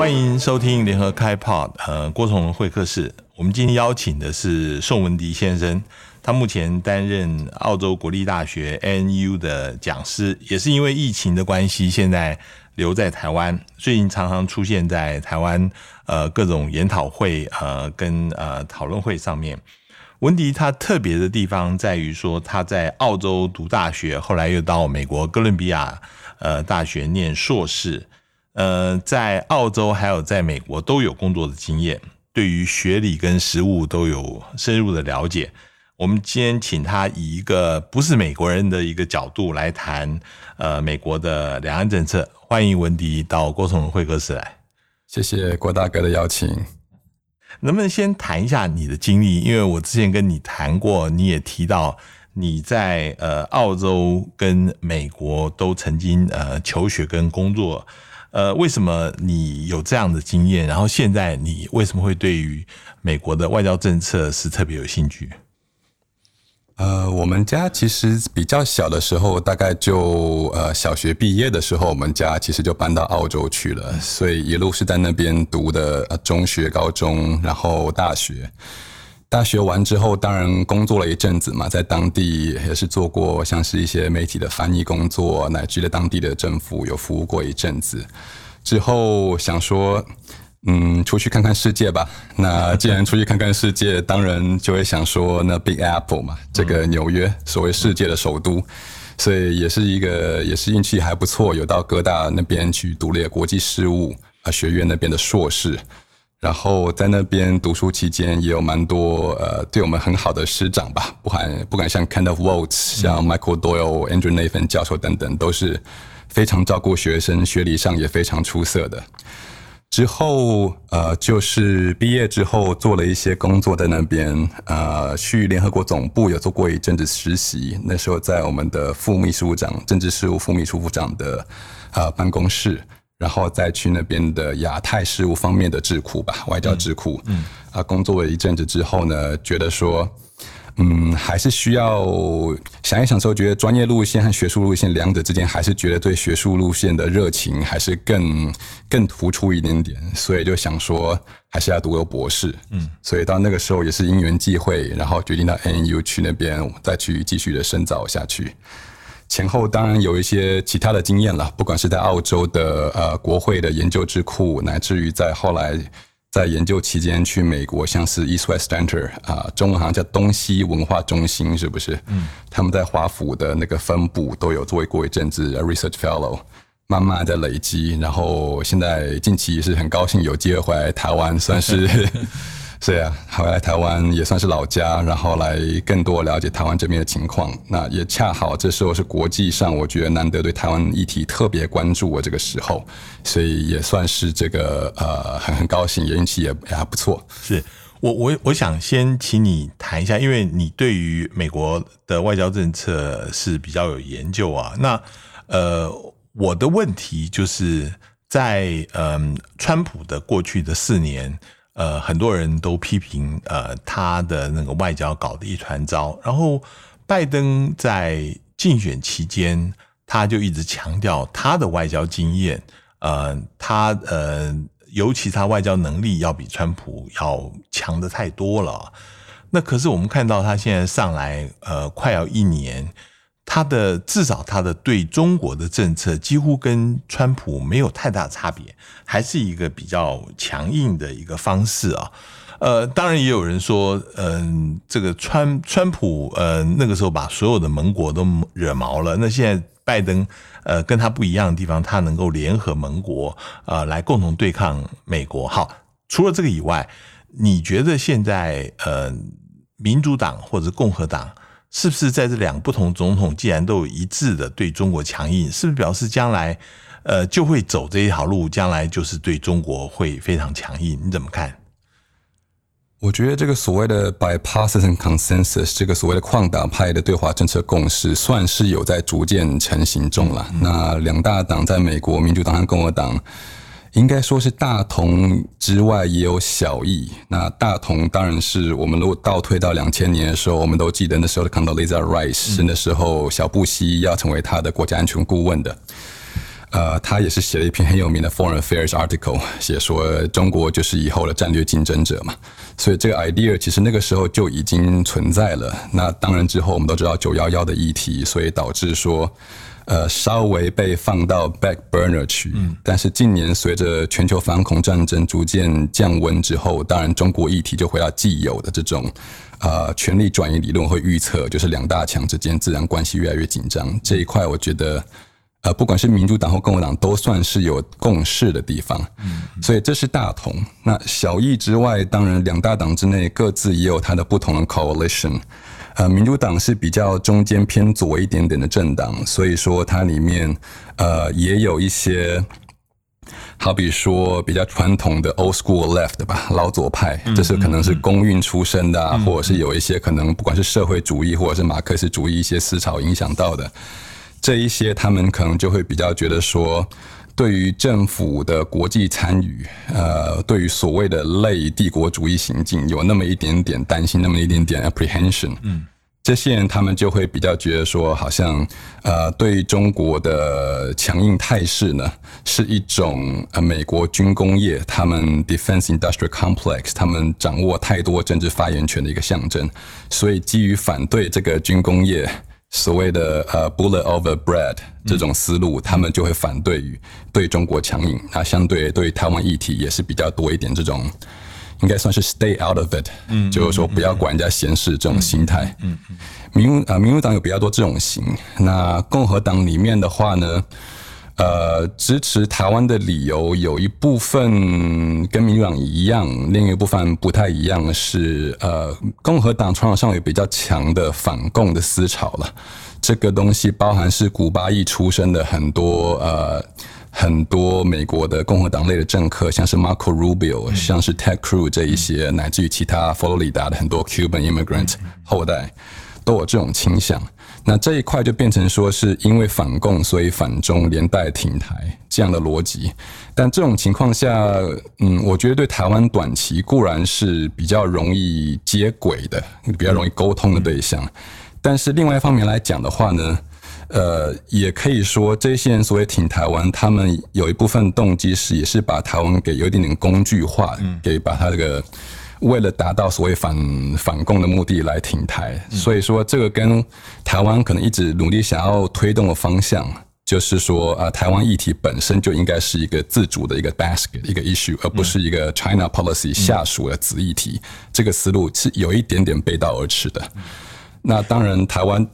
欢迎收听联合开 Pod，呃，郭崇文会客室。我们今天邀请的是宋文迪先生，他目前担任澳洲国立大学 NU 的讲师，也是因为疫情的关系，现在留在台湾，最近常常出现在台湾呃各种研讨会呃跟呃讨论会上面。文迪他特别的地方在于说，他在澳洲读大学，后来又到美国哥伦比亚呃大学念硕士。呃，在澳洲还有在美国都有工作的经验，对于学理跟实务都有深入的了解。我们今天请他以一个不是美国人的一个角度来谈，呃，美国的两岸政策。欢迎文迪到郭崇会客室来。谢谢郭大哥的邀请。能不能先谈一下你的经历？因为我之前跟你谈过，你也提到你在呃澳洲跟美国都曾经呃求学跟工作。呃，为什么你有这样的经验？然后现在你为什么会对于美国的外交政策是特别有兴趣？呃，我们家其实比较小的时候，大概就呃小学毕业的时候，我们家其实就搬到澳洲去了，所以一路是在那边读的中学、高中，然后大学。大学完之后，当然工作了一阵子嘛，在当地也是做过像是一些媒体的翻译工作，乃至在当地的政府有服务过一阵子。之后想说，嗯，出去看看世界吧。那既然出去看看世界，当然就会想说，那 Big Apple 嘛，这个纽约，所谓世界的首都，所以也是一个，也是运气还不错，有到哥大那边去读了国际事务啊学院那边的硕士。然后在那边读书期间，也有蛮多呃对我们很好的师长吧，不管不管像 Kind of Walt，、像 Michael Doyle、Andrew Nathan 教授等等，都是非常照顾学生，学历上也非常出色的。之后呃，就是毕业之后做了一些工作在那边，呃，去联合国总部有做过一阵子实习，那时候在我们的副秘书长、政治事务副秘书长的呃办公室。然后再去那边的亚太事务方面的智库吧，外交智库。嗯，啊，工作了一阵子之后呢，觉得说，嗯，还是需要想一想之后，觉得专业路线和学术路线两者之间，还是觉得对学术路线的热情还是更更突出一点点，所以就想说，还是要读个博士。嗯，所以到那个时候也是因缘际会，然后决定到 NU 去那边再去继续的深造下去。前后当然有一些其他的经验了，不管是在澳洲的呃国会的研究智库，乃至于在后来在研究期间去美国，像是 East West Center 啊，中文好像叫东西文化中心，是不是？嗯，他们在华府的那个分部都有作为过一阵子 research fellow，慢慢在累积，然后现在近期也是很高兴有机会回来台湾，算是。是啊，回来台湾也算是老家，然后来更多了解台湾这边的情况。那也恰好这时候是国际上，我觉得难得对台湾议题特别关注的这个时候，所以也算是这个呃很很高兴，也运气也还不错。是我我我想先请你谈一下，因为你对于美国的外交政策是比较有研究啊。那呃，我的问题就是在嗯，川普的过去的四年。呃，很多人都批评呃他的那个外交搞得一团糟。然后拜登在竞选期间，他就一直强调他的外交经验，呃，他呃，尤其他外交能力要比川普要强的太多了。那可是我们看到他现在上来，呃，快要一年。他的至少他的对中国的政策几乎跟川普没有太大差别，还是一个比较强硬的一个方式啊。呃，当然也有人说，嗯，这个川川普呃那个时候把所有的盟国都惹毛了。那现在拜登呃跟他不一样的地方，他能够联合盟国呃来共同对抗美国。好，除了这个以外，你觉得现在呃民主党或者共和党？是不是在这两个不同总统既然都有一致的对中国强硬，是不是表示将来呃就会走这一条路，将来就是对中国会非常强硬？你怎么看？我觉得这个所谓的 bipartisan consensus，这个所谓的矿党派的对华政策共识，算是有在逐渐成型中了。那两大党在美国，民主党和共和党。应该说是大同之外也有小异。那大同当然是我们如果倒退到两千年的时候，我们都记得那时候的 Condoleezza Rice 是那时候小布希要成为他的国家安全顾问的。呃，他也是写了一篇很有名的 Foreign Affairs article，写说中国就是以后的战略竞争者嘛。所以这个 idea 其实那个时候就已经存在了。那当然之后我们都知道九幺幺的议题，所以导致说。呃，稍微被放到 back burner 去，但是近年随着全球反恐战争逐渐降温之后，当然中国议题就回到既有的这种呃权力转移理论会预测，就是两大强之间自然关系越来越紧张。这一块我觉得，呃，不管是民主党或共和党，都算是有共识的地方。嗯，所以这是大同。那小异之外，当然两大党之内各自也有它的不同的 coalition。呃，民主党是比较中间偏左一点点的政党，所以说它里面呃也有一些，好比说比较传统的 old school left 吧，老左派，这是可能是公运出身的，或者是有一些可能不管是社会主义或者是马克思主义一些思潮影响到的，这一些他们可能就会比较觉得说。对于政府的国际参与，呃，对于所谓的类帝国主义行径，有那么一点点担心，那么一点点 apprehension。嗯，这些人他们就会比较觉得说，好像呃，对中国的强硬态势呢，是一种呃美国军工业他们 defense industrial complex 他们掌握太多政治发言权的一个象征，所以基于反对这个军工业。所谓的呃 bullet over bread 这种思路，他们就会反对于对中国强硬。那相对对台湾议题也是比较多一点这种，应该算是 stay out of it，嗯，就是说不要管人家闲事这种心态。民啊民主党有比较多这种型。那共和党里面的话呢？呃，支持台湾的理由有一部分跟民主党一样，另一部分不太一样，是呃，共和党传统上有比较强的反共的思潮了。这个东西包含是古巴裔出身的很多呃很多美国的共和党类的政客，像是 Marco Rubio，像是 Ted Cruz 这一些，乃至于其他佛罗里达的很多 Cuban immigrant 后代，都有这种倾向。那这一块就变成说是因为反共，所以反中连带挺台这样的逻辑。但这种情况下，嗯，我觉得对台湾短期固然是比较容易接轨的，比较容易沟通的对象。但是另外一方面来讲的话呢，呃，也可以说这些人所谓挺台湾，他们有一部分动机是也是把台湾给有一点点工具化，给把他这个。为了达到所谓反反共的目的来停台，所以说这个跟台湾可能一直努力想要推动的方向，就是说啊，台湾议题本身就应该是一个自主的一个 basket 一个 issue，而不是一个 China policy 下属的子议题。这个思路是有一点点背道而驰的。那当然，台湾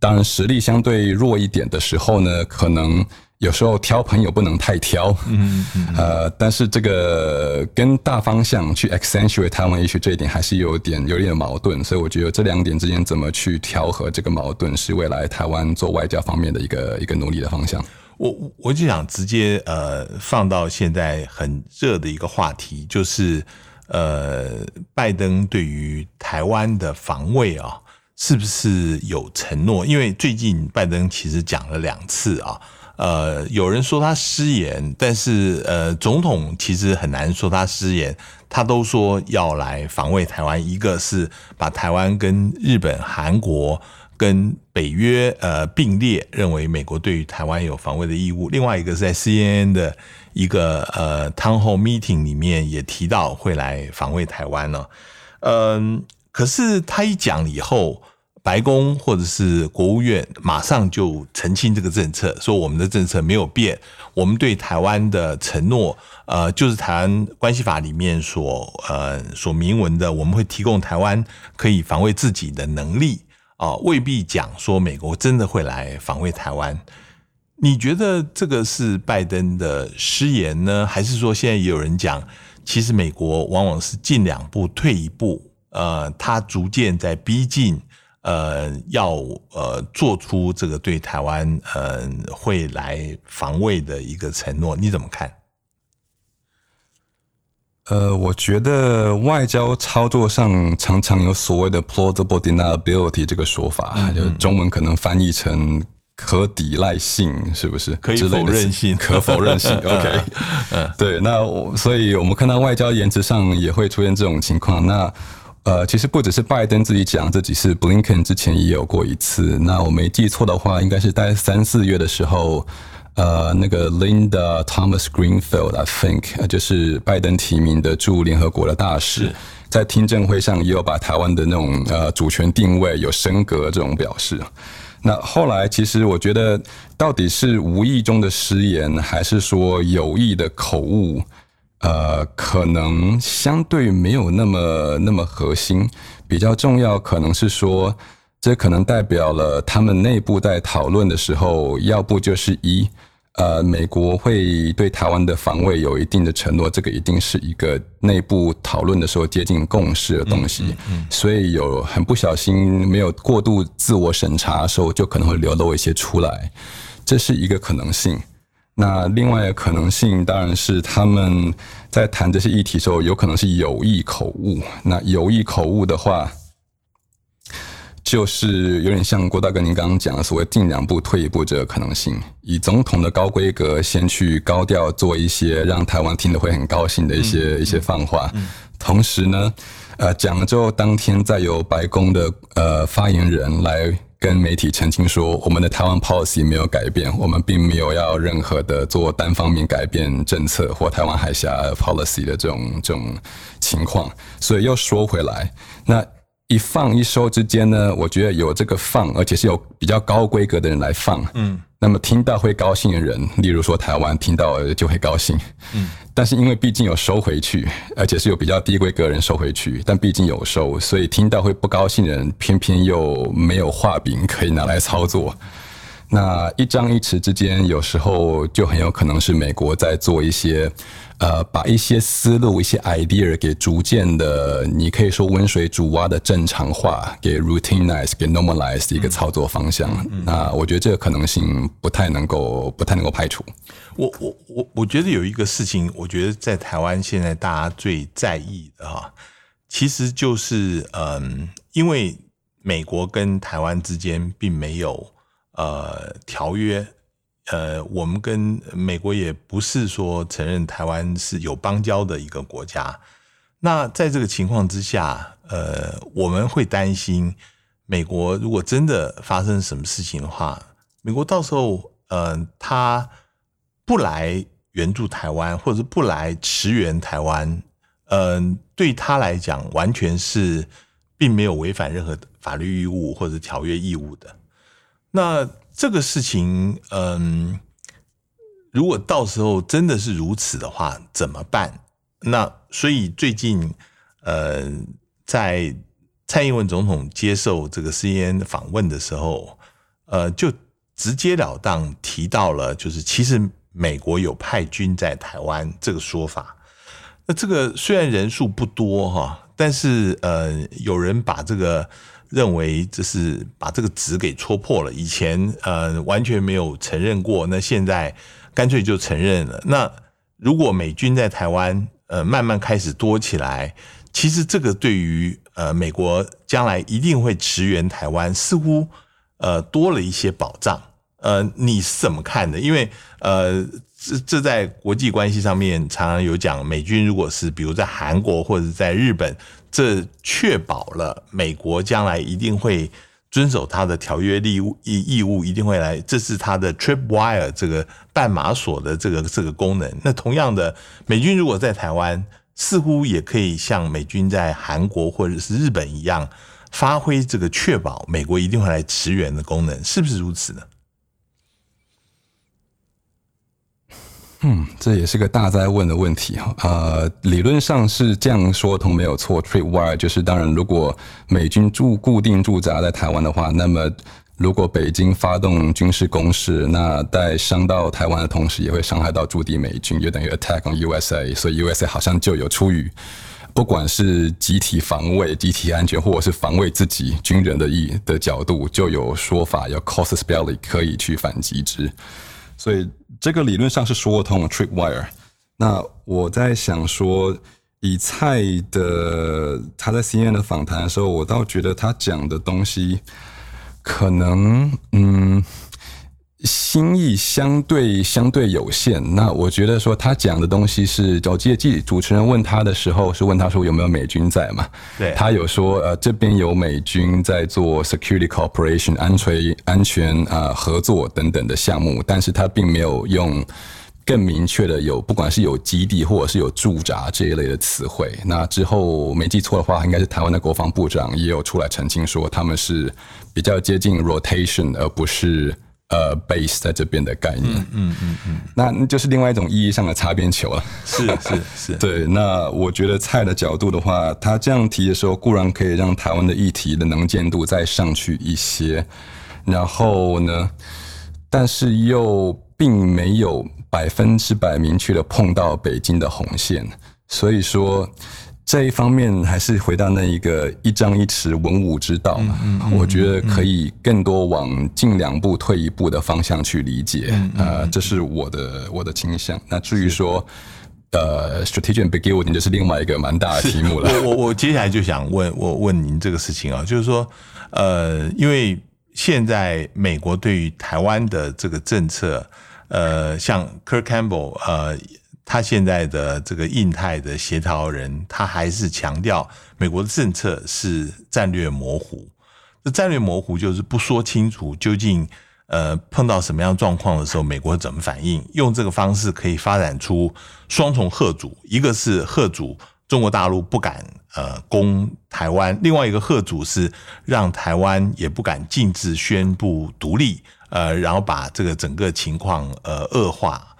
当然实力相对弱一点的时候呢，可能。有时候挑朋友不能太挑，嗯嗯，呃，但是这个跟大方向去 accentuate 台湾，也许这一点还是有点有点矛盾，所以我觉得这两点之间怎么去调和这个矛盾，是未来台湾做外交方面的一个一个努力的方向。我我就想直接呃放到现在很热的一个话题，就是呃拜登对于台湾的防卫啊，是不是有承诺？因为最近拜登其实讲了两次啊。呃，有人说他失言，但是呃，总统其实很难说他失言，他都说要来防卫台湾。一个是把台湾跟日本、韩国跟北约呃并列，认为美国对于台湾有防卫的义务。另外一个是在 CNN 的一个呃 town hall meeting 里面也提到会来防卫台湾呢。嗯，可是他一讲以后。白宫或者是国务院马上就澄清这个政策，说我们的政策没有变，我们对台湾的承诺，呃，就是台湾关系法里面所呃所明文的，我们会提供台湾可以防卫自己的能力啊，未必讲说美国真的会来防卫台湾。你觉得这个是拜登的失言呢，还是说现在也有人讲，其实美国往往是进两步退一步，呃，他逐渐在逼近。呃，要呃做出这个对台湾呃会来防卫的一个承诺，你怎么看？呃，我觉得外交操作上常常有所谓的 plausible deniability 这个说法，就中文可能翻译成可抵赖性，是不是？可以否认性，可否认性。OK，嗯，对，那所以我们看到外交言辞上也会出现这种情况。那呃，其实不只是拜登自己讲，这几次 Blinken 之前也有过一次。那我没记错的话，应该是在三四月的时候，呃，那个 Linda Thomas Greenfield，I think，就是拜登提名的驻联合国的大使，在听证会上也有把台湾的那种呃主权定位有升格这种表示。那后来其实我觉得，到底是无意中的失言，还是说有意的口误？呃，可能相对没有那么那么核心，比较重要可能是说，这可能代表了他们内部在讨论的时候，要不就是一，呃，美国会对台湾的防卫有一定的承诺，这个一定是一个内部讨论的时候接近共识的东西，所以有很不小心没有过度自我审查的时候，就可能会流露一些出来，这是一个可能性。那另外的可能性当然是他们在谈这些议题时候，有可能是有意口误。那有意口误的话，就是有点像郭大哥您刚刚讲的所谓“进两步退一步”这个可能性，以总统的高规格先去高调做一些让台湾听得会很高兴的一些一些放话，同时呢，呃，讲了之后当天再由白宫的呃发言人来。跟媒体澄清说，我们的台湾 policy 没有改变，我们并没有要任何的做单方面改变政策或台湾海峡 policy 的这种这种情况。所以又说回来，那。一放一收之间呢，我觉得有这个放，而且是有比较高规格的人来放，嗯，那么听到会高兴的人，例如说台湾听到就会高兴，嗯，但是因为毕竟有收回去，而且是有比较低规格人收回去，但毕竟有收，所以听到会不高兴的人，偏偏又没有画饼可以拿来操作。那一张一弛之间，有时候就很有可能是美国在做一些，呃，把一些思路、一些 idea 给逐渐的，你可以说温水煮蛙的正常化，给 routinize、给 normalize 一个操作方向。那我觉得这个可能性不太能够、不太能够排除。我我我我觉得有一个事情，我觉得在台湾现在大家最在意的哈，其实就是嗯，因为美国跟台湾之间并没有。呃，条约，呃，我们跟美国也不是说承认台湾是有邦交的一个国家。那在这个情况之下，呃，我们会担心美国如果真的发生什么事情的话，美国到时候，呃，他不来援助台湾，或者是不来驰援台湾，嗯，对他来讲，完全是并没有违反任何法律义务或者条约义务的。那这个事情，嗯，如果到时候真的是如此的话，怎么办？那所以最近，呃，在蔡英文总统接受这个 CNN 访问的时候，呃，就直截了当提到了，就是其实美国有派军在台湾这个说法。那这个虽然人数不多哈，但是呃，有人把这个。认为这是把这个纸给戳破了。以前呃完全没有承认过，那现在干脆就承认了。那如果美军在台湾呃慢慢开始多起来，其实这个对于呃美国将来一定会驰援台湾，似乎呃多了一些保障。呃，你是怎么看的？因为呃这这在国际关系上面常常有讲，美军如果是比如在韩国或者在日本。这确保了美国将来一定会遵守他的条约义务义义务，一定会来。这是他的 trip wire 这个绊马索的这个这个功能。那同样的，美军如果在台湾，似乎也可以像美军在韩国或者是日本一样，发挥这个确保美国一定会来驰援的功能，是不是如此呢？嗯，这也是个大灾问的问题哈。呃，理论上是这样说通没有错。Tripwire 就是，当然，如果美军驻固定驻扎在台湾的话，那么如果北京发动军事攻势，那在伤到台湾的同时，也会伤害到驻地美军，就等于 attack on USA。所以 USA 好像就有出于不管是集体防卫、集体安全，或者是防卫自己军人的意的角度，就有说法要 c a u s e s belly 可以去反击之。所以这个理论上是说通 tripwire。那我在想说，以蔡的他在 CNN 的访谈的时候，我倒觉得他讲的东西可能，嗯，新意相对相对有限。那我觉得说他讲的东西是，我记得记主持人问他的时候是问他说有没有美军在嘛？对，他有说呃这边有美军在做 security cooperation 安全安全啊合作等等的项目，但是他并没有用。更明确的有，不管是有基地或者是有驻扎这一类的词汇。那之后没记错的话，应该是台湾的国防部长也有出来澄清说，他们是比较接近 rotation，而不是呃 base 在这边的概念。嗯嗯嗯。那就是另外一种意义上的擦边球了。是是是。对，那我觉得蔡的角度的话，他这样提的时候，固然可以让台湾的议题的能见度再上去一些，然后呢，但是又并没有。百分之百明确的碰到北京的红线，所以说这一方面还是回到那一个一张一弛文武之道嘛。我觉得可以更多往进两步退一步的方向去理解，呃，这是我的我的倾向。那至于说呃，strategic beginning 就是另外一个蛮大的题目了。我我我接下来就想问我问您这个事情啊，就是说呃，因为现在美国对于台湾的这个政策。呃，像 Kirk Campbell，呃，他现在的这个印太的协调人，他还是强调美国的政策是战略模糊。这战略模糊就是不说清楚究竟呃碰到什么样状况的时候，美国怎么反应。用这个方式可以发展出双重贺主，一个是贺主中国大陆不敢呃攻台湾，另外一个贺主是让台湾也不敢径自宣布独立。呃，然后把这个整个情况呃恶化。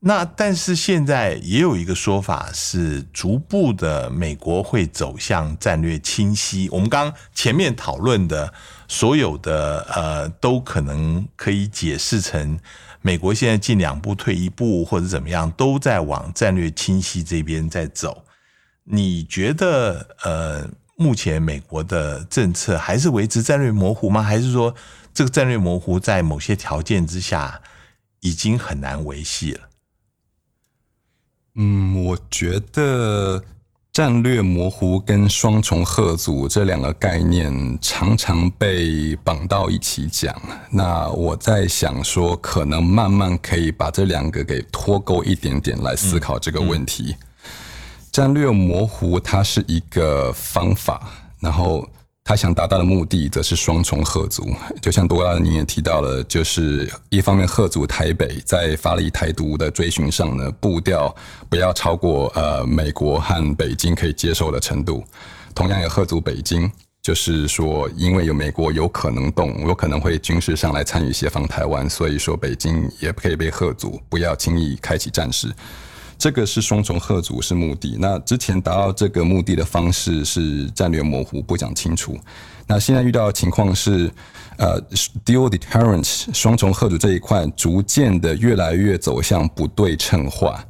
那但是现在也有一个说法是，逐步的美国会走向战略清晰。我们刚前面讨论的所有的呃，都可能可以解释成美国现在进两步退一步，或者怎么样，都在往战略清晰这边在走。你觉得呃，目前美国的政策还是维持战略模糊吗？还是说？这个战略模糊在某些条件之下已经很难维系了。嗯，我觉得战略模糊跟双重贺组这两个概念常常被绑到一起讲。那我在想说，可能慢慢可以把这两个给脱钩一点点来思考这个问题。战略模糊它是一个方法，然后。他想达到的目的，则是双重贺族。就像多拉您也提到了，就是一方面贺族台北在发力台独的追寻上呢，步调不要超过呃美国和北京可以接受的程度。同样也贺族北京，就是说因为有美国有可能动，有可能会军事上来参与协防台湾，所以说北京也不可以被贺族，不要轻易开启战事。这个是双重贺主是目的，那之前达到这个目的的方式是战略模糊，不讲清楚。那现在遇到的情况是，呃，dual deterrence 双重贺主这一块逐渐的越来越走向不对称化。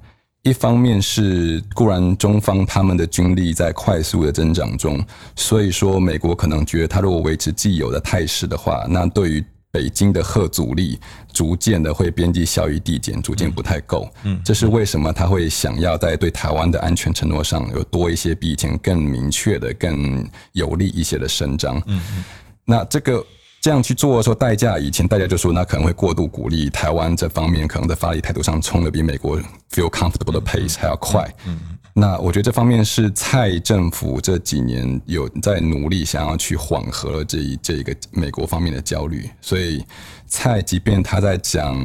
一方面是固然中方他们的军力在快速的增长中，所以说美国可能觉得他如果维持既有的态势的话，那对于北京的核阻力逐渐的会边际效益递减，逐渐不太够。嗯，这是为什么他会想要在对台湾的安全承诺上有多一些比以前更明确的、更有利一些的伸张。嗯嗯，那这个这样去做的时候，代价以前大家就说那可能会过度鼓励台湾这方面，可能在发力态度上冲的比美国 feel comfortable 的 pace 还要快。嗯。那我觉得这方面是蔡政府这几年有在努力想要去缓和了这一这个美国方面的焦虑，所以蔡即便他在讲。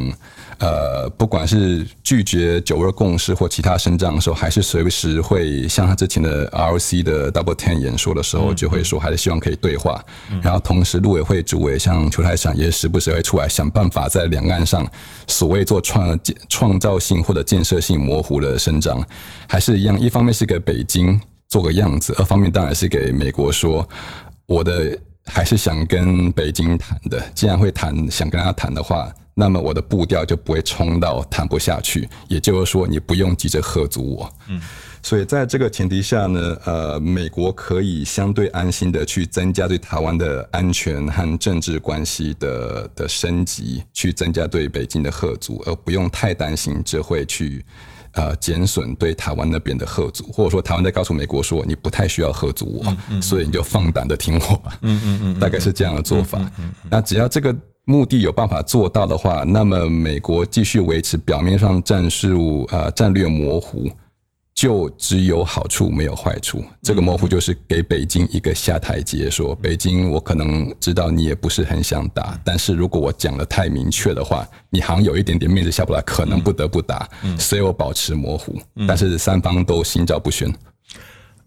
呃，不管是拒绝九二共识或其他声张的时候，还是随时会像他之前的 ROC 的 Double Ten 演说的时候，就会说还是希望可以对话。然后同时，陆委会主委像邱太上也时不时会出来想办法在两岸上所谓做创创造性或者建设性模糊的声张，还是一样，一方面是给北京做个样子，二方面当然是给美国说我的还是想跟北京谈的。既然会谈，想跟他谈的话。那么我的步调就不会冲到谈不下去，也就是说，你不用急着喝足我。嗯，所以在这个前提下呢，呃，美国可以相对安心的去增加对台湾的安全和政治关系的的升级，去增加对北京的喝足，而不用太担心这会去呃减损对台湾那边的贺阻，或者说台湾在告诉美国说你不太需要贺阻我，所以你就放胆的听我吧。嗯嗯嗯，大概是这样的做法。那只要这个。目的有办法做到的话，那么美国继续维持表面上战术呃战略模糊。就只有好处没有坏处，这个模糊就是给北京一个下台阶，说北京我可能知道你也不是很想打，但是如果我讲的太明确的话，你好像有一点点面子下不来，可能不得不打，所以我保持模糊，但是三方都心照不宣。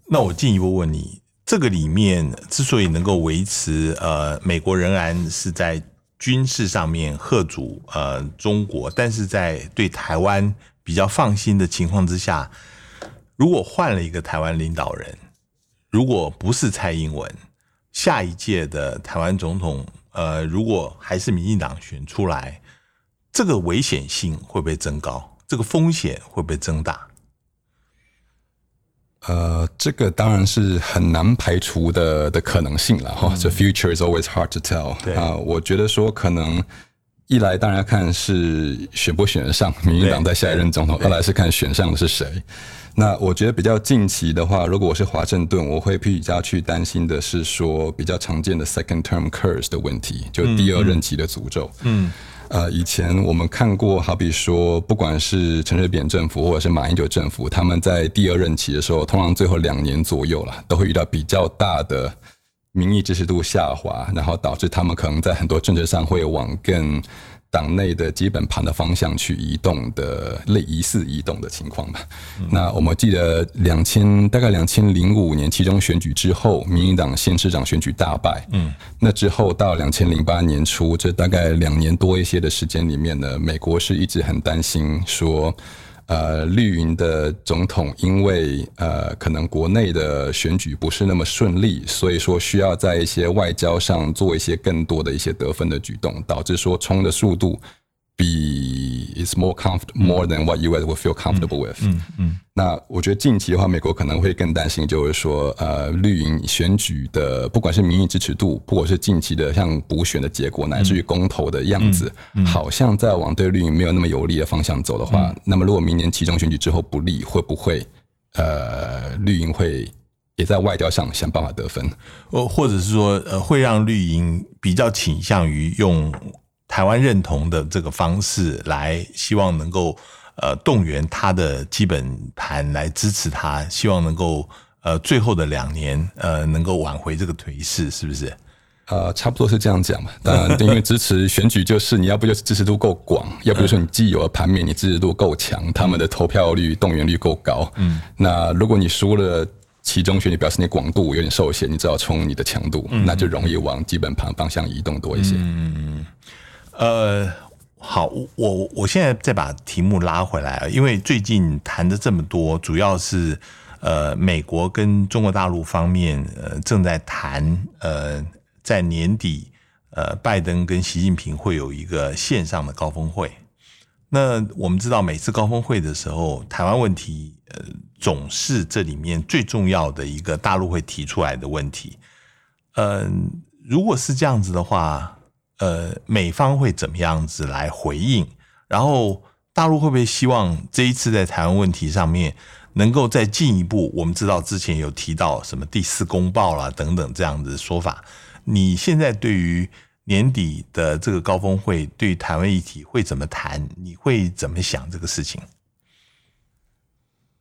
那我进一步问你，这个里面之所以能够维持，呃，美国仍然是在军事上面贺阻呃中国，但是在对台湾比较放心的情况之下。如果换了一个台湾领导人，如果不是蔡英文，下一届的台湾总统，呃，如果还是民进党选出来，这个危险性会不会增高？这个风险会不会增大？呃，这个当然是很难排除的的可能性了哈。The future is always hard to tell。啊，我觉得说可能一来当然要看是选不选得上民进党在下一任总统，二来是看选上的是谁。那我觉得比较近期的话，如果我是华盛顿，我会比较去担心的是说比较常见的 second term curse 的问题，就第二任期的诅咒。嗯，呃，以前我们看过，好比说，不管是陈水扁政府或者是马英九政府，他们在第二任期的时候，通常最后两年左右了，都会遇到比较大的民意支持度下滑，然后导致他们可能在很多政策上会往更。党内的基本盘的方向去移动的类疑似移动的情况吧。那我们记得两千大概两千零五年其中选举之后，民进党县市长选举大败。嗯，那之后到两千零八年初，这大概两年多一些的时间里面呢，美国是一直很担心说。呃，绿营的总统因为呃，可能国内的选举不是那么顺利，所以说需要在一些外交上做一些更多的一些得分的举动，导致说冲的速度。比 is more comfortable more than what you guys will feel comfortable with。嗯嗯。那我觉得近期的话，美国可能会更担心，就是说，呃，绿营选举的，不管是民意支持度，或者是近期的像补选的结果，乃至于公投的样子，好像在往对绿营没有那么有利的方向走的话，那么如果明年其中选举之后不利，会不会呃，绿营会也在外交上想办法得分？或或者是说，呃，会让绿营比较倾向于用。台湾认同的这个方式来，希望能够呃动员他的基本盘来支持他，希望能够呃最后的两年呃能够挽回这个颓势，是不是？呃，差不多是这样讲嘛。当然，因为支持选举就是你要不就是支持度够广，要不就说你既有的盘面你支持度够强，他们的投票率动员率够高。嗯，那如果你输了其中选举，表示你广度有点受限，你只好冲你的强度，那就容易往基本盘方向移动多一些。嗯嗯。呃，好，我我我现在再把题目拉回来啊，因为最近谈的这么多，主要是呃，美国跟中国大陆方面呃正在谈呃，在年底呃，拜登跟习近平会有一个线上的高峰会。那我们知道，每次高峰会的时候，台湾问题呃总是这里面最重要的一个大陆会提出来的问题。嗯，如果是这样子的话。呃，美方会怎么样子来回应？然后大陆会不会希望这一次在台湾问题上面能够再进一步？我们知道之前有提到什么第四公报啦等等这样子说法。你现在对于年底的这个高峰会，对台湾议题会怎么谈？你会怎么想这个事情？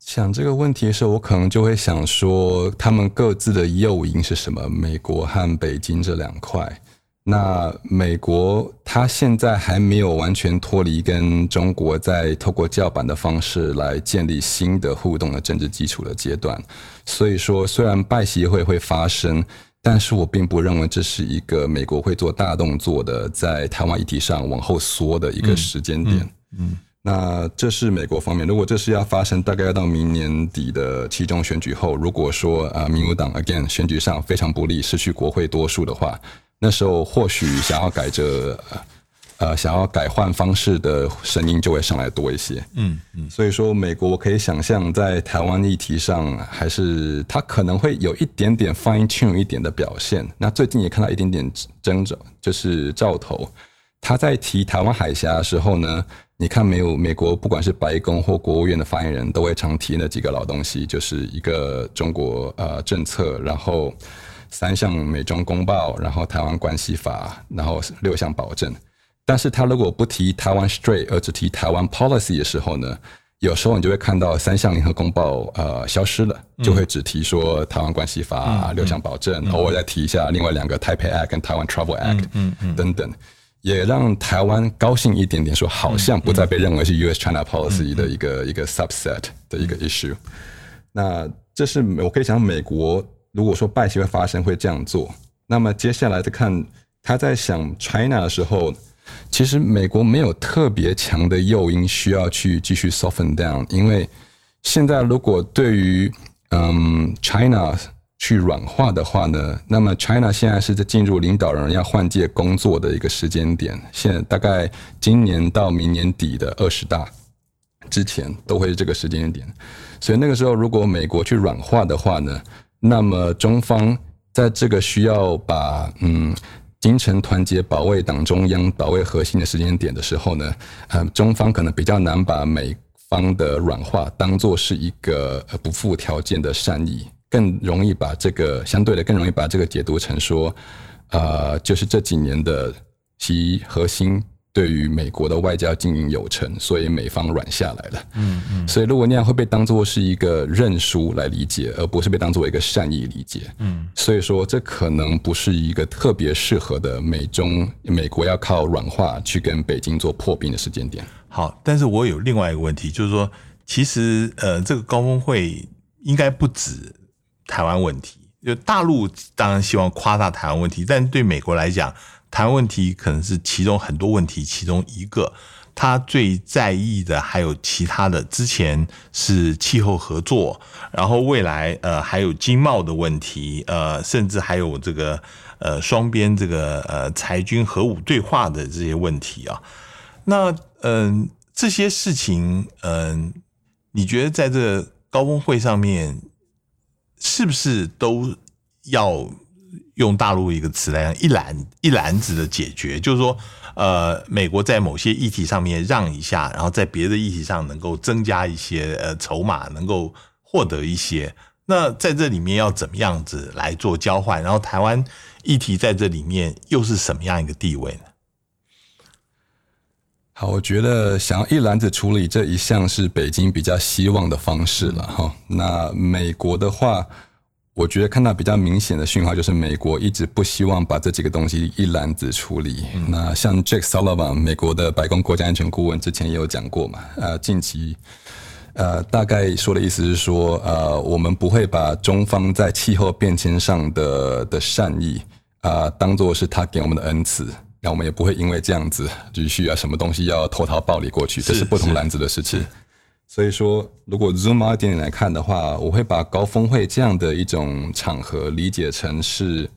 想这个问题的时候，我可能就会想说，他们各自的诱因是什么？美国和北京这两块。那美国它现在还没有完全脱离跟中国在透过叫板的方式来建立新的互动的政治基础的阶段，所以说虽然拜协会会发生，但是我并不认为这是一个美国会做大动作的在台湾议题上往后缩的一个时间点。嗯，那这是美国方面，如果这是要发生，大概要到明年底的期中选举后，如果说啊，民主党 again 选举上非常不利，失去国会多数的话。那时候或许想要改着呃想要改换方式的声音就会上来多一些，嗯嗯，所以说美国我可以想象在台湾议题上还是他可能会有一点点 fine tune 一点的表现。那最近也看到一点点争着，就是兆头他在提台湾海峡的时候呢，你看没有美国不管是白宫或国务院的发言人都会常提那几个老东西，就是一个中国呃政策，然后。三项美中公报，然后台湾关系法，然后六项保证。但是他如果不提台湾 straight，而只提台湾 policy 的时候呢，有时候你就会看到三项联合公报呃消失了，就会只提说台湾关系法、六项保证，偶尔再提一下另外两个 Taipei Act 跟台湾 Travel Act 等等，也让台湾高兴一点点，说好像不再被认为是 U.S. China policy 的一个一个 subset 的一个 issue。那这是我可以讲，美国如果说拜习会发生，会这样做。那么接下来再看他在想 China 的时候，其实美国没有特别强的诱因需要去继续 soften down，因为现在如果对于嗯 China 去软化的话呢，那么 China 现在是在进入领导人要换届工作的一个时间点，现在大概今年到明年底的二十大之前都会是这个时间点，所以那个时候如果美国去软化的话呢，那么中方。在这个需要把嗯，精诚团结保卫党中央、保卫核心的时间点的时候呢，呃，中方可能比较难把美方的软化当做是一个不附条件的善意，更容易把这个相对的更容易把这个解读成说，呃，就是这几年的其核心。对于美国的外交经营有成，所以美方软下来了。嗯嗯，所以如果那样会被当做是一个认输来理解，而不是被当做一个善意理解。嗯，所以说这可能不是一个特别适合的美中美国要靠软化去跟北京做破冰的时间点。好，但是我有另外一个问题，就是说，其实呃，这个高峰会应该不止台湾问题，就大陆当然希望夸大台湾问题，但对美国来讲。谈问题可能是其中很多问题其中一个，他最在意的还有其他的。之前是气候合作，然后未来呃还有经贸的问题，呃甚至还有这个呃双边这个呃裁军核武对话的这些问题啊。那嗯这些事情嗯，你觉得在这高峰会上面是不是都要？用大陆一个词来讲，一篮一篮子的解决，就是说，呃，美国在某些议题上面让一下，然后在别的议题上能够增加一些呃筹码，能够获得一些。那在这里面要怎么样子来做交换？然后台湾议题在这里面又是什么样一个地位呢？好，我觉得想要一篮子处理这一项是北京比较希望的方式了哈。那美国的话。我觉得看到比较明显的讯号，就是美国一直不希望把这几个东西一篮子处理。那像 Jack Sullivan，美国的白宫国家安全顾问之前也有讲过嘛，呃，近期呃大概说的意思是说，呃，我们不会把中方在气候变迁上的的善意啊当做是他给我们的恩赐，那我们也不会因为这样子就需要什么东西要投桃报李过去，这是不同篮子的事情。所以说，如果 zoom out 点点来看的话，我会把高峰会这样的一种场合理解成是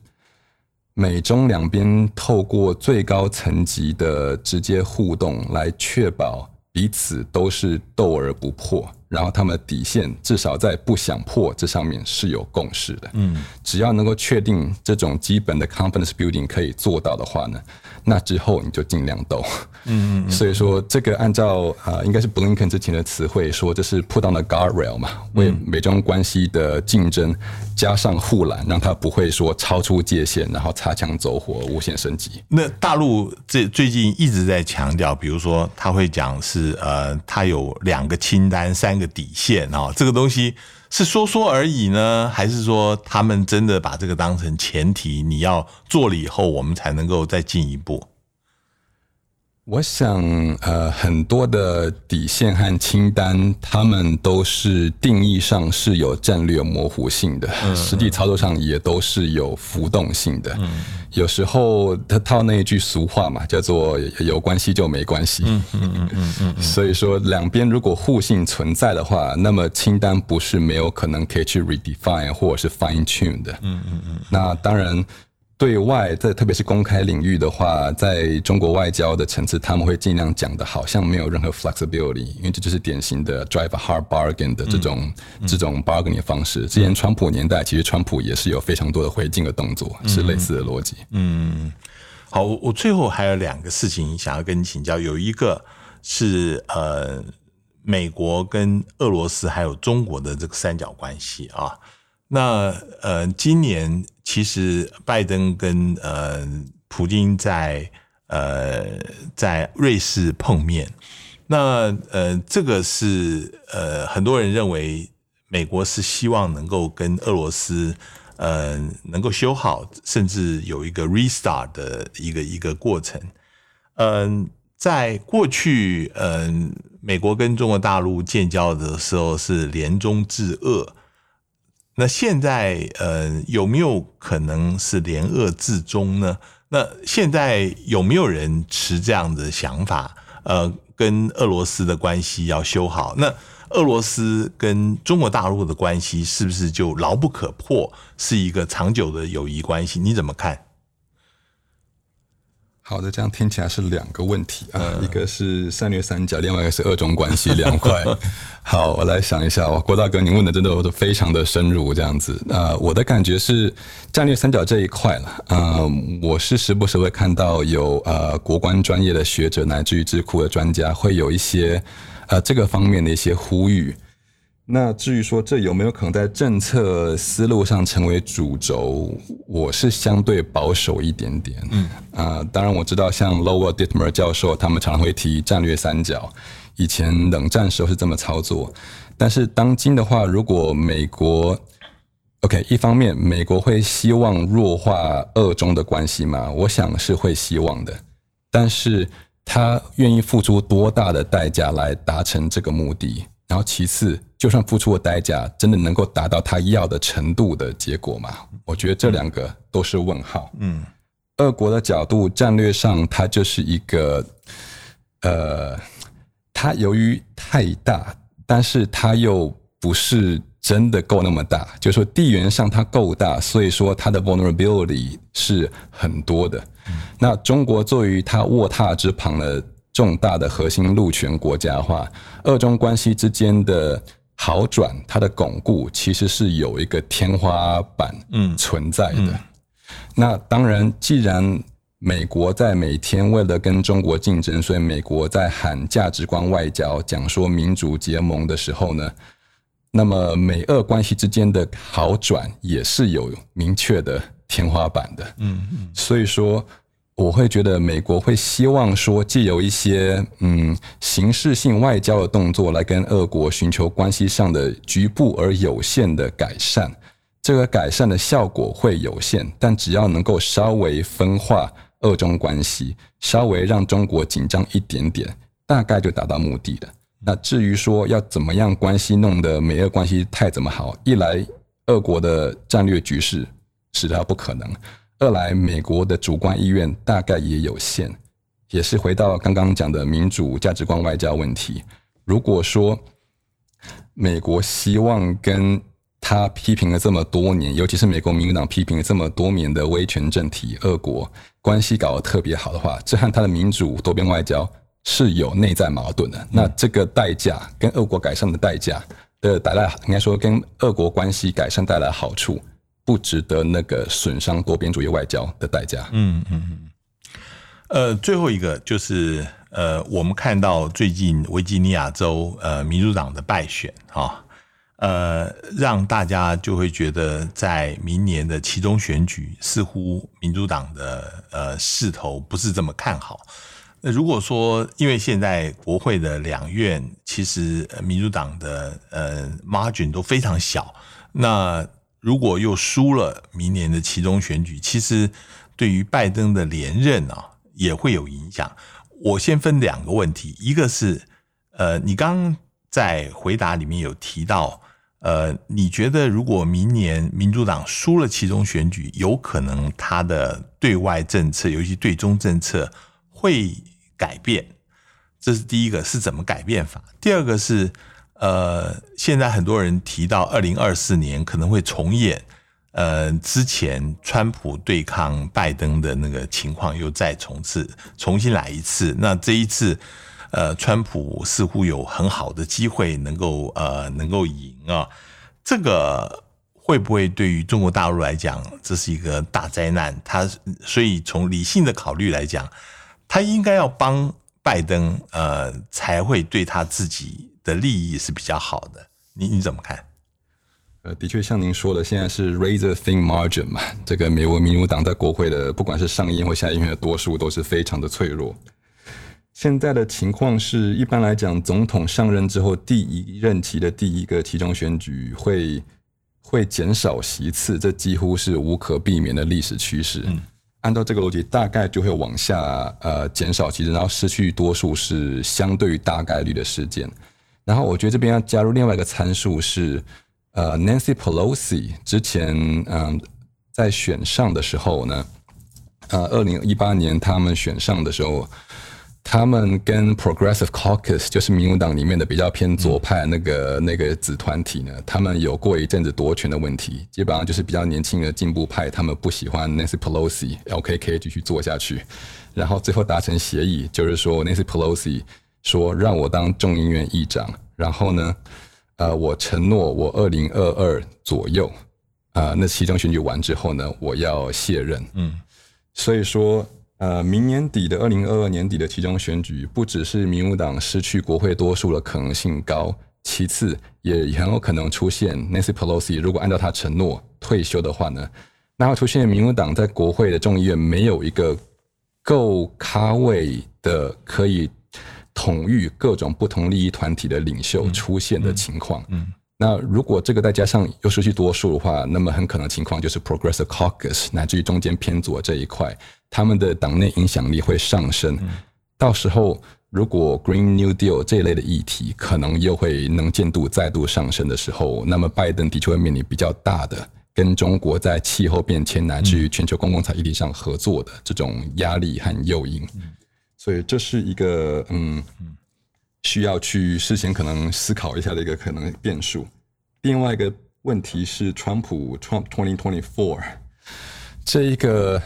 美中两边透过最高层级的直接互动，来确保彼此都是斗而不破，然后他们的底线至少在不想破这上面是有共识的。嗯，只要能够确定这种基本的 confidence building 可以做到的话呢？那之后你就尽量斗，嗯嗯，所以说这个按照啊，应该是 Blinken 之前的词汇说，这是 put on the guardrail 嘛，为美中关系的竞争加上护栏，让它不会说超出界限，然后擦枪走火、无限升级。那大陆这最近一直在强调，比如说他会讲是呃，他有两个清单、三个底线啊，这个东西。是说说而已呢，还是说他们真的把这个当成前提？你要做了以后，我们才能够再进一步。我想，呃，很多的底线和清单，他们都是定义上是有战略模糊性的，实际操作上也都是有浮动性的。有时候他套那一句俗话嘛，叫做有关系就没关系。嗯嗯嗯嗯嗯。所以说，两边如果互信存在的话，那么清单不是没有可能可以去 redefine 或者是 fine tune 的。嗯嗯嗯。那当然。对外，在特别是公开领域的话，在中国外交的层次，他们会尽量讲的，好像没有任何 flexibility，因为这就是典型的 drive a hard bargain 的这种这种 bargaining 方式。之前川普年代，其实川普也是有非常多的回敬的动作，是类似的逻辑。嗯，好，我最后还有两个事情想要跟你请教，有一个是呃，美国跟俄罗斯还有中国的这个三角关系啊。那呃，今年其实拜登跟呃普京在呃在瑞士碰面。那呃，这个是呃很多人认为美国是希望能够跟俄罗斯呃能够修好，甚至有一个 restart 的一个一个过程。嗯，在过去，嗯，美国跟中国大陆建交的时候是联中制俄。那现在，呃，有没有可能是联俄自中呢？那现在有没有人持这样的想法？呃，跟俄罗斯的关系要修好，那俄罗斯跟中国大陆的关系是不是就牢不可破，是一个长久的友谊关系？你怎么看？好的，这样听起来是两个问题啊，一个是战略三角，另外一个是二中关系两块。好，我来想一下，郭大哥，您问的真的都非常的深入，这样子。呃，我的感觉是战略三角这一块了，呃，我是时不时会看到有呃国关专业的学者，乃至于智库的专家，会有一些呃这个方面的一些呼吁。那至于说这有没有可能在政策思路上成为主轴，我是相对保守一点点。嗯啊，当然我知道像 Lower Dittmer 教授他们常常会提战略三角，以前冷战时候是这么操作。但是当今的话，如果美国 OK，一方面美国会希望弱化二中的关系嘛？我想是会希望的，但是他愿意付出多大的代价来达成这个目的？然后其次。就算付出的代价真的能够达到他要的程度的结果吗？我觉得这两个都是问号。嗯，俄国的角度战略上，它就是一个，呃，它由于太大，但是它又不是真的够那么大。就是说地缘上它够大，所以说它的 vulnerability 是很多的。那中国作为它卧榻之旁的重大的核心陆权国家的话，俄中关系之间的。好转，它的巩固其实是有一个天花板存在的。那当然，既然美国在每天为了跟中国竞争，所以美国在喊价值观外交，讲说民主结盟的时候呢，那么美俄关系之间的好转也是有明确的天花板的。嗯嗯，所以说。我会觉得美国会希望说，借由一些嗯形式性外交的动作来跟俄国寻求关系上的局部而有限的改善。这个改善的效果会有限，但只要能够稍微分化俄中关系，稍微让中国紧张一点点，大概就达到目的了。那至于说要怎么样关系弄得美俄关系太怎么好，一来俄国的战略局势使它不可能。二来，美国的主观意愿大概也有限，也是回到刚刚讲的民主价值观外交问题。如果说美国希望跟他批评了这么多年，尤其是美国民主党批评了这么多年的威权政体俄国关系搞得特别好的话，这和他的民主多边外交是有内在矛盾的。那这个代价跟俄国改善的代价的带来，应该说跟俄国关系改善带来好处。不值得那个损伤多边主义外交的代价。嗯嗯嗯。呃，最后一个就是呃，我们看到最近维吉尼亚州呃民主党的败选啊，呃，让大家就会觉得在明年的其中选举，似乎民主党的呃势头不是这么看好。那如果说，因为现在国会的两院其实民主党的呃 margin 都非常小，那如果又输了明年的其中选举，其实对于拜登的连任啊也会有影响。我先分两个问题，一个是呃，你刚刚在回答里面有提到，呃，你觉得如果明年民主党输了其中选举，有可能他的对外政策，尤其对中政策会改变？这是第一个，是怎么改变法？第二个是。呃，现在很多人提到二零二四年可能会重演，呃，之前川普对抗拜登的那个情况又再重次重新来一次。那这一次，呃，川普似乎有很好的机会能够呃能够赢啊。这个会不会对于中国大陆来讲，这是一个大灾难？他所以从理性的考虑来讲，他应该要帮拜登，呃，才会对他自己。的利益是比较好的，你你怎么看？呃，的确像您说的，现在是 razor thin margin 嘛，这个美国民主党在国会的不管是上议院或下议院的多数都是非常的脆弱。现在的情况是一般来讲，总统上任之后第一任期的第一个其中选举会会减少席次，这几乎是无可避免的历史趋势。嗯按照这个逻辑，大概就会往下呃减少席次，然后失去多数是相对于大概率的事件。然后我觉得这边要加入另外一个参数是，呃，Nancy Pelosi 之前嗯在选上的时候呢，呃，二零一八年他们选上的时候。他们跟 Progressive Caucus 就是民主党里面的比较偏左派那个那个子团体呢，他们有过一阵子夺权的问题，基本上就是比较年轻的进步派，他们不喜欢 Nancy Pelosi，LKK 继续做下去，然后最后达成协议，就是说 Nancy Pelosi 说让我当众议院议长，然后呢，呃，我承诺我二零二二左右，啊，那其中选举完之后呢，我要卸任，嗯，所以说。呃，明年底的二零二二年底的其中选举，不只是民主党失去国会多数的可能性高，其次也很有可能出现 Nancy Pelosi 如果按照他承诺退休的话呢，那会出现民主党在国会的众议院没有一个够咖位的可以统御各种不同利益团体的领袖出现的情况。嗯，那如果这个再加上又失去多数的话，那么很可能情况就是 Progressive Caucus 乃至于中间偏左这一块。他们的党内影响力会上升，到时候如果 Green New Deal 这一类的议题可能又会能见度再度上升的时候，那么拜登的确会面临比较大的跟中国在气候变迁乃至于全球公共财议题上合作的这种压力和诱因。所以这是一个嗯需要去事先可能思考一下的一个可能变数。另外一个问题是川普 Trump twenty twenty four 这一个。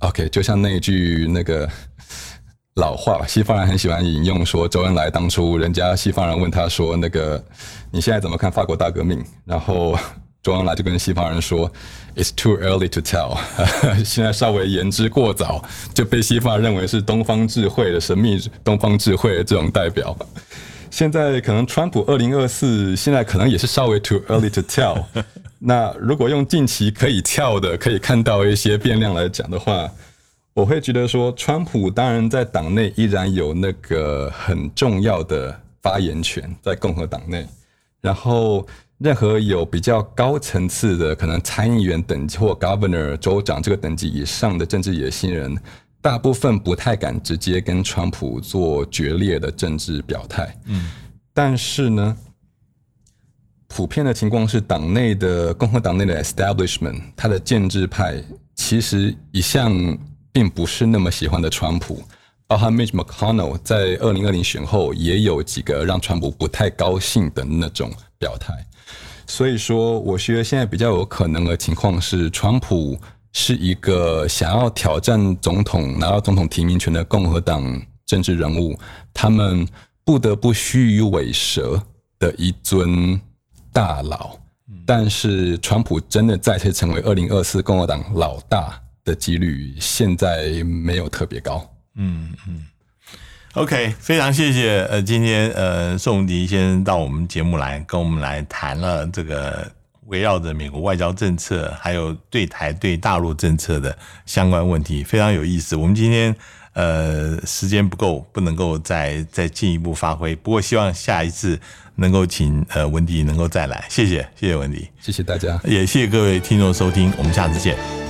OK，就像那句那个老话吧，西方人很喜欢引用，说周恩来当初人家西方人问他说：“那个你现在怎么看法国大革命？”然后周恩来就跟西方人说：“It's too early to tell。”现在稍微言之过早，就被西方认为是东方智慧的神秘东方智慧的这种代表。现在可能川普二零二四，现在可能也是稍微 too early to tell。那如果用近期可以跳的、可以看到一些变量来讲的话，我会觉得说，川普当然在党内依然有那个很重要的发言权，在共和党内。然后，任何有比较高层次的，可能参议员等级或 governor 州长这个等级以上的政治野心人。大部分不太敢直接跟川普做决裂的政治表态，嗯，但是呢，普遍的情况是，党内的共和党内的 establishment，他的建制派其实一向并不是那么喜欢的川普，包含 Mitch McConnell 在二零二零选后也有几个让川普不太高兴的那种表态，所以说，我觉得现在比较有可能的情况是川普。是一个想要挑战总统、拿到总统提名权的共和党政治人物，他们不得不虚与委蛇的一尊大佬。但是，川普真的再次成为二零二四共和党老大的几率，现在没有特别高。嗯嗯。OK，非常谢谢呃，今天呃，宋迪先生到我们节目来跟我们来谈了这个。围绕着美国外交政策，还有对台对大陆政策的相关问题，非常有意思。我们今天呃时间不够，不能够再再进一步发挥。不过希望下一次能够请呃文迪能够再来。谢谢，谢谢文迪，谢谢大家，也谢谢各位听众收听。我们下次见。